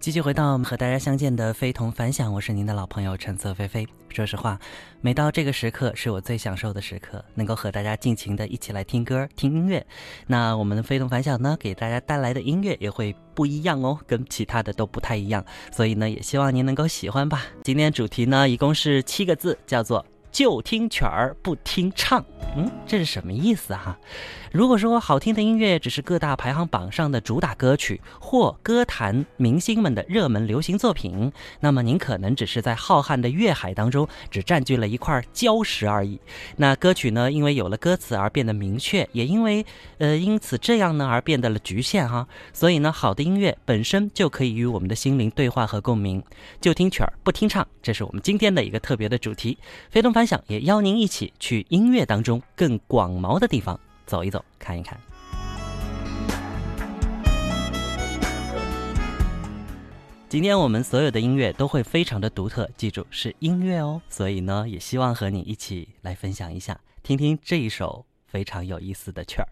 继续回到和大家相见的非同凡响，我是您的老朋友橙色菲菲。说实话，每到这个时刻是我最享受的时刻，能够和大家尽情的一起来听歌、听音乐。那我们的非同凡响呢，给大家带来的音乐也会不一样哦，跟其他的都不太一样。所以呢，也希望您能够喜欢吧。今天主题呢，一共是七个字，叫做。就听曲儿不听唱，嗯，这是什么意思哈？如果说好听的音乐只是各大排行榜上的主打歌曲或歌坛明星们的热门流行作品，那么您可能只是在浩瀚的乐海当中只占据了一块礁石而已。那歌曲呢，因为有了歌词而变得明确，也因为呃因此这样呢而变得了局限哈。所以呢，好的音乐本身就可以与我们的心灵对话和共鸣。就听曲儿不听唱，这是我们今天的一个特别的主题。非同分享，也邀您一起去音乐当中更广袤的地方。走一走，看一看。今天我们所有的音乐都会非常的独特，记住是音乐哦。所以呢，也希望和你一起来分享一下，听听这一首非常有意思的曲儿。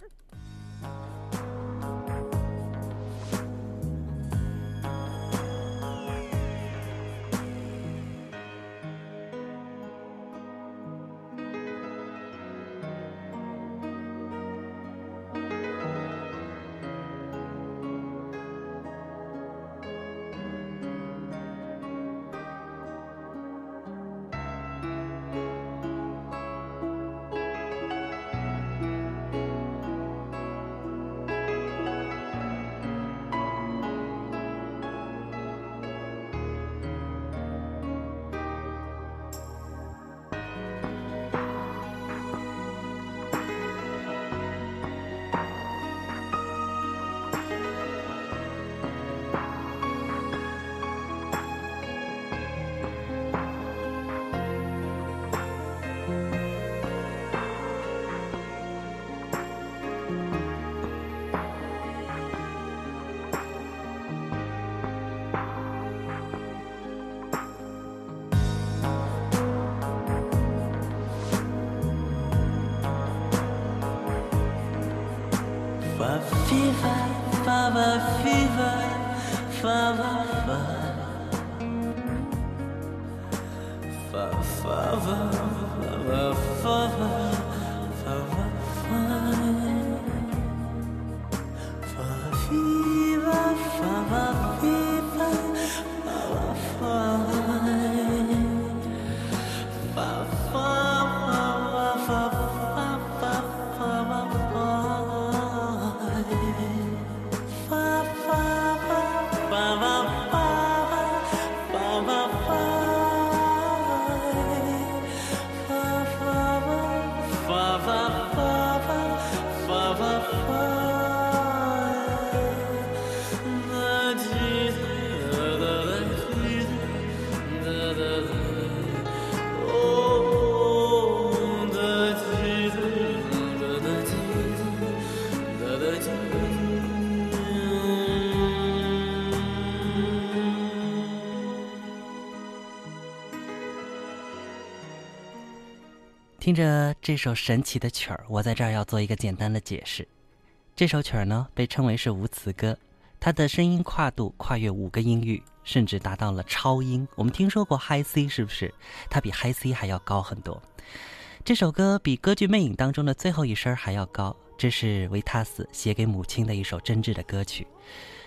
fava fiva, fava fa, fa fava fava fava. 听着这首神奇的曲儿，我在这儿要做一个简单的解释。这首曲儿呢，被称为是无词歌，它的声音跨度跨越五个音域，甚至达到了超音。我们听说过 High C 是不是？它比 High C 还要高很多。这首歌比歌剧《魅影》当中的最后一声还要高。这是维塔斯写给母亲的一首真挚的歌曲。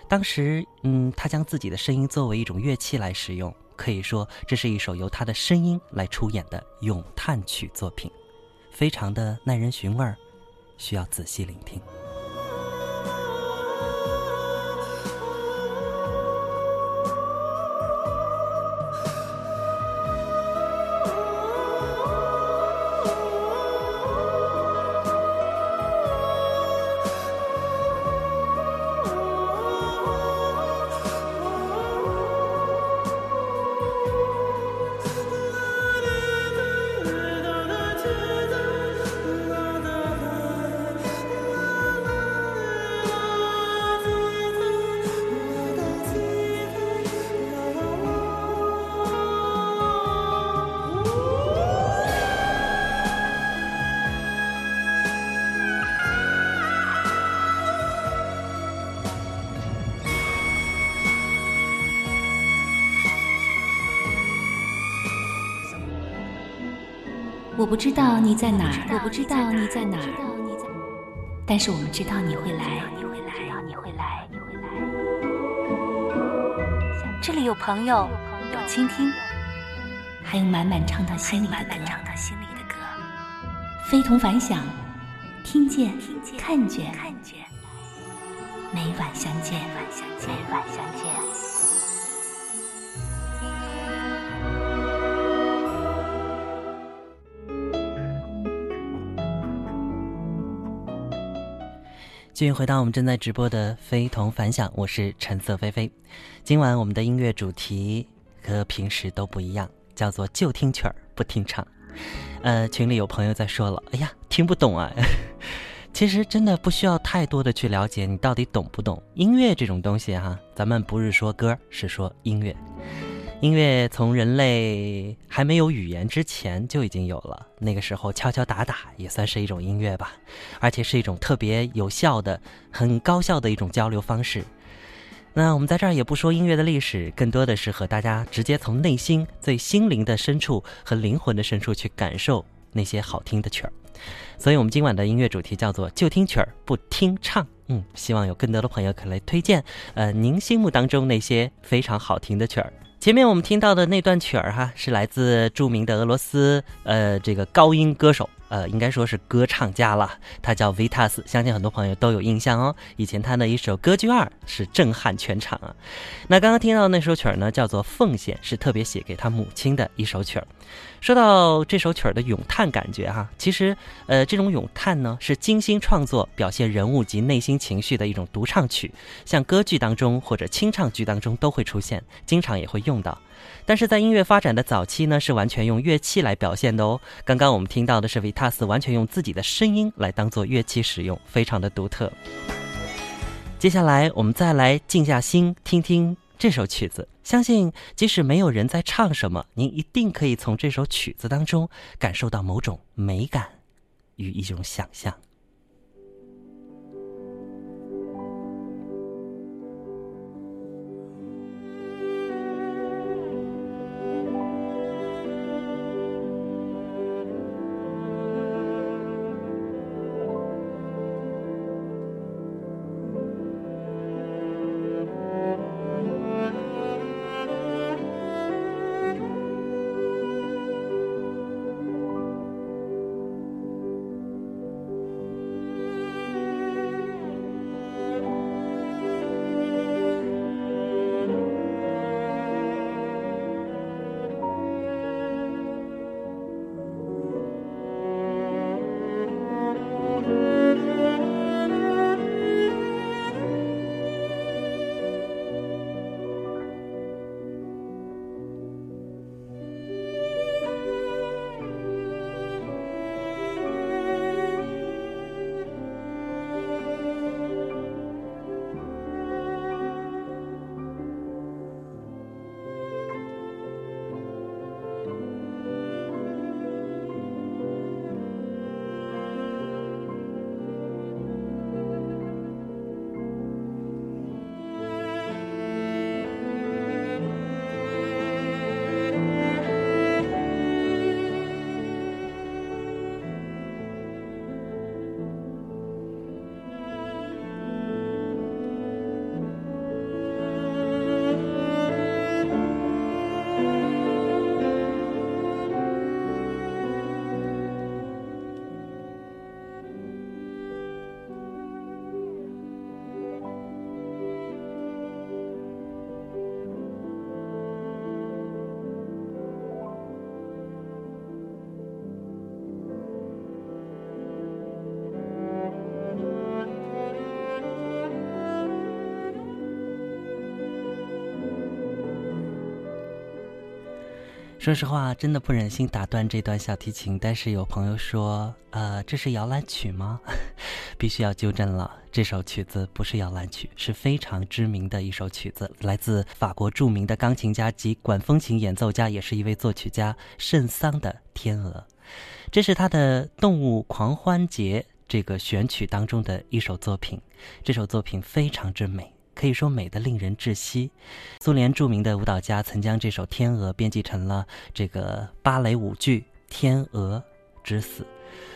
当时，嗯，他将自己的声音作为一种乐器来使用。可以说，这是一首由他的声音来出演的咏叹曲作品，非常的耐人寻味儿，需要仔细聆听。我不知道你在哪儿，我不知道你在哪儿，但是我们知道你会来，你会来，你会来，你会来。这里有朋友，有倾听，还有满满唱到心里的歌。非同凡响，听见，看见，每晚相见，每晚相见。继续回到我们正在直播的非同凡响，我是橙色菲菲。今晚我们的音乐主题和平时都不一样，叫做就听曲儿不听唱。呃，群里有朋友在说了，哎呀，听不懂啊。其实真的不需要太多的去了解你到底懂不懂音乐这种东西哈。咱们不是说歌，是说音乐。音乐从人类还没有语言之前就已经有了，那个时候敲敲打打也算是一种音乐吧，而且是一种特别有效的、很高效的一种交流方式。那我们在这儿也不说音乐的历史，更多的是和大家直接从内心最心灵的深处和灵魂的深处去感受那些好听的曲儿。所以，我们今晚的音乐主题叫做“就听曲儿不听唱”。嗯，希望有更多的朋友可以来推荐，呃，您心目当中那些非常好听的曲儿。前面我们听到的那段曲儿哈，是来自著名的俄罗斯呃这个高音歌手。呃，应该说是歌唱家了，他叫 Vitas，相信很多朋友都有印象哦。以前他的一首《歌剧二》是震撼全场啊。那刚刚听到那首曲儿呢，叫做《奉献》，是特别写给他母亲的一首曲儿。说到这首曲儿的咏叹感觉哈，其实呃，这种咏叹呢是精心创作、表现人物及内心情绪的一种独唱曲，像歌剧当中或者清唱剧当中都会出现，经常也会用到。但是在音乐发展的早期呢，是完全用乐器来表现的哦。刚刚我们听到的是 Vita 恰似完全用自己的声音来当做乐器使用，非常的独特。接下来我们再来静下心听听这首曲子，相信即使没有人在唱什么，您一定可以从这首曲子当中感受到某种美感与一种想象。说实话，真的不忍心打断这段小提琴，但是有朋友说，呃，这是摇篮曲吗？必须要纠正了，这首曲子不是摇篮曲，是非常知名的一首曲子，来自法国著名的钢琴家及管风琴演奏家，也是一位作曲家圣桑的《天鹅》，这是他的《动物狂欢节》这个选曲当中的一首作品，这首作品非常之美。可以说美得令人窒息。苏联著名的舞蹈家曾将这首《天鹅》编辑成了这个芭蕾舞剧《天鹅》，之死。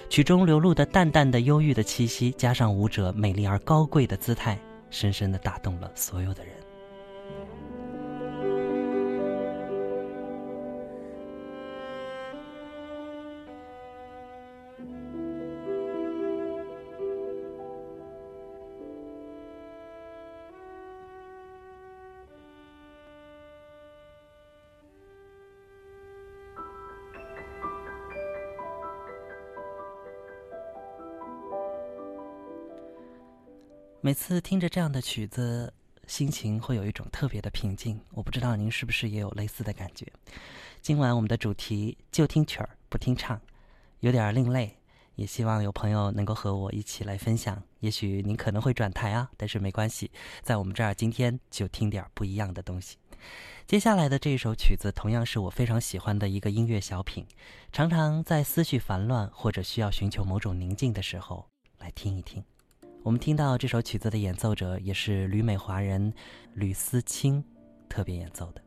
曲中流露的淡淡的忧郁的气息，加上舞者美丽而高贵的姿态，深深的打动了所有的人。每次听着这样的曲子，心情会有一种特别的平静。我不知道您是不是也有类似的感觉。今晚我们的主题就听曲儿不听唱，有点另类，也希望有朋友能够和我一起来分享。也许您可能会转台啊，但是没关系，在我们这儿今天就听点不一样的东西。接下来的这首曲子同样是我非常喜欢的一个音乐小品，常常在思绪烦乱或者需要寻求某种宁静的时候来听一听。我们听到这首曲子的演奏者也是旅美华人吕思清特别演奏的。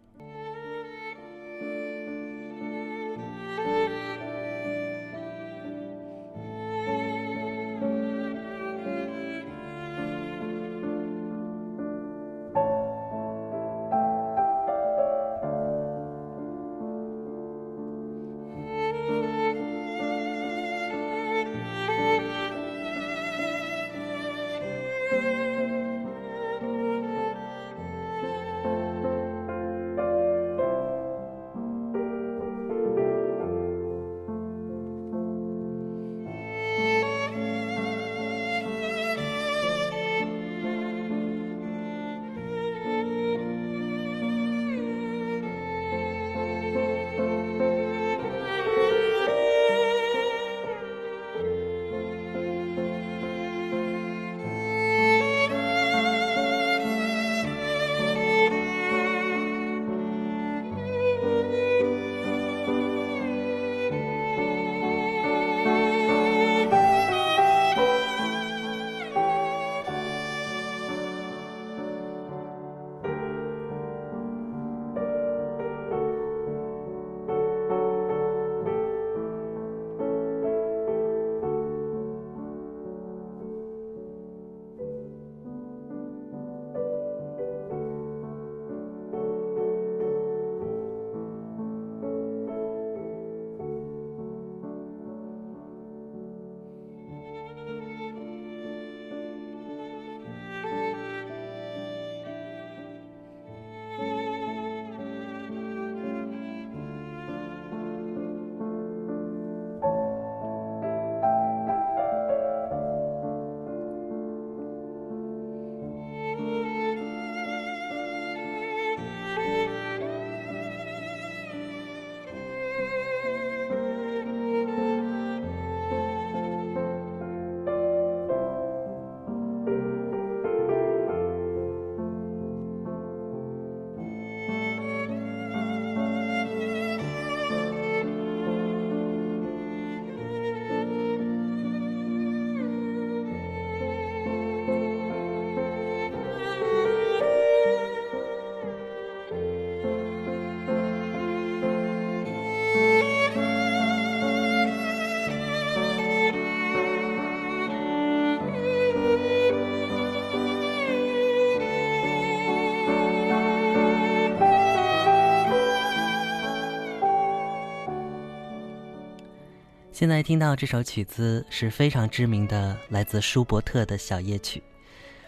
现在听到这首曲子是非常知名的，来自舒伯特的小夜曲。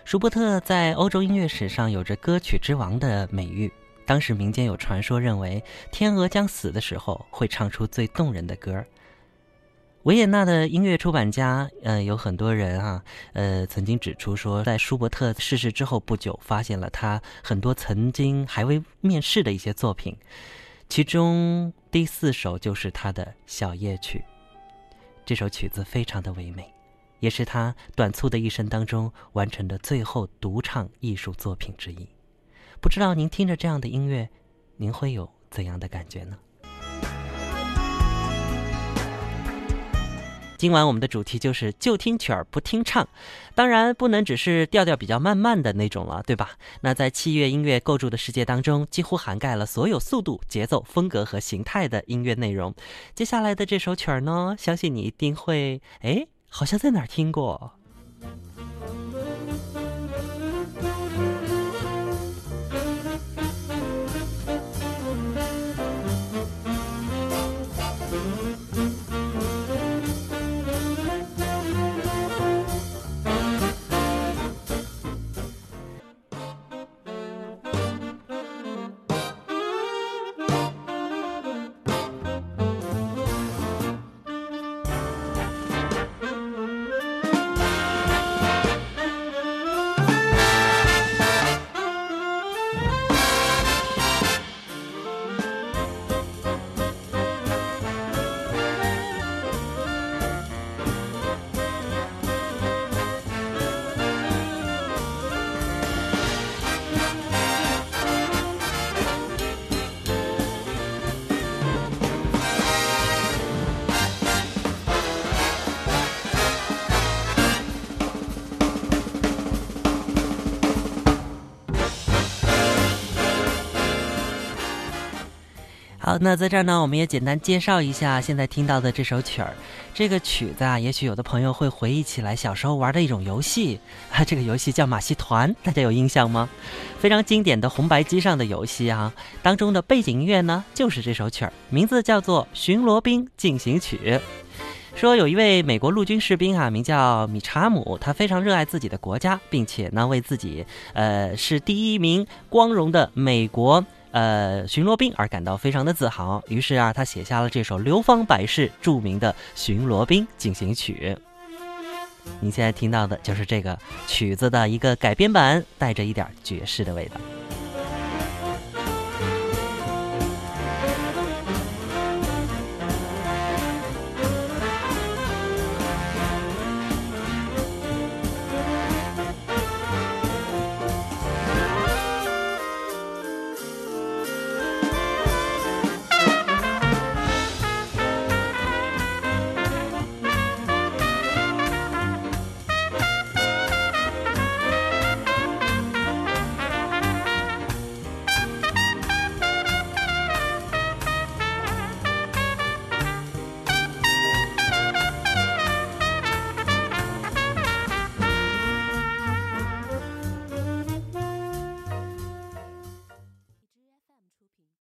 舒伯特在欧洲音乐史上有着“歌曲之王”的美誉。当时民间有传说，认为天鹅将死的时候会唱出最动人的歌。维也纳的音乐出版家，呃，有很多人啊，呃，曾经指出说，在舒伯特逝世之后不久，发现了他很多曾经还未面世的一些作品，其中第四首就是他的小夜曲。这首曲子非常的唯美，也是他短促的一生当中完成的最后独唱艺术作品之一。不知道您听着这样的音乐，您会有怎样的感觉呢？今晚我们的主题就是就听曲儿不听唱，当然不能只是调调比较慢慢的那种了，对吧？那在器乐音乐构筑的世界当中，几乎涵盖了所有速度、节奏、风格和形态的音乐内容。接下来的这首曲儿呢，相信你一定会，哎，好像在哪儿听过。好，那在这儿呢，我们也简单介绍一下现在听到的这首曲儿。这个曲子啊，也许有的朋友会回忆起来小时候玩的一种游戏啊，这个游戏叫马戏团，大家有印象吗？非常经典的红白机上的游戏啊，当中的背景音乐呢就是这首曲儿，名字叫做《巡逻兵进行曲》。说有一位美国陆军士兵啊，名叫米查姆，他非常热爱自己的国家，并且呢为自己呃是第一名光荣的美国。呃，巡逻兵而感到非常的自豪，于是啊，他写下了这首流芳百世、著名的《巡逻兵进行曲》。你现在听到的就是这个曲子的一个改编版，带着一点爵士的味道。